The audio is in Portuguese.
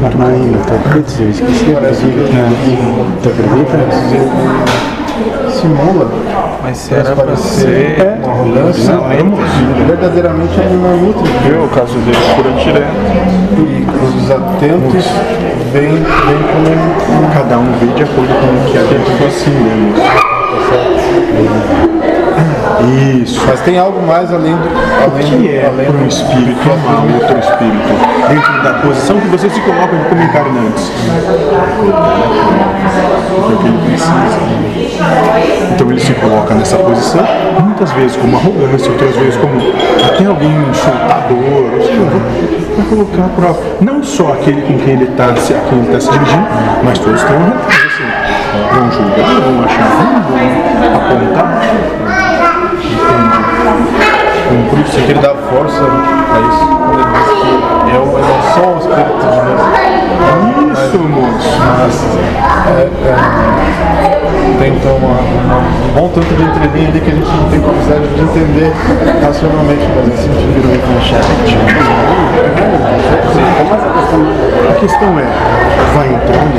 Marmaína, tu acredita? Eu esqueci. Que Tu acredita? simula. Mas se era pra ser ser uma arrogância. Verdadeiramente é um mamute. Viu o caso dele cura direto. E os atentos vêm vem como Cada um vê de acordo com o que a gente assim mesmo. Isso. Mas tem algo mais além do. O Além que do, é além para um do- espírito amar outro espírito? Dentro da posição que você se coloca como encarnantes. É o que ele precisa. Então ele se coloca nessa posição, muitas vezes como arrogância, outras vezes como até alguém insultador, para colocar para não só aquele com quem ele está se, a quem ele tá se dirigindo, mas todos estão redor, assim, vão julgar, vão achar ruim, vão apontar. Que ele dá força a isso. Quando ele diz que eu, eu não sou o Espírito de Deus. Isso, moço. Mas é, é, tem então uma, uma- um bom tanto de entrelinha ali que a gente não tem capacidade de entender racionalmente, mas assim a gente vira o com chat. A questão é, vai entrar?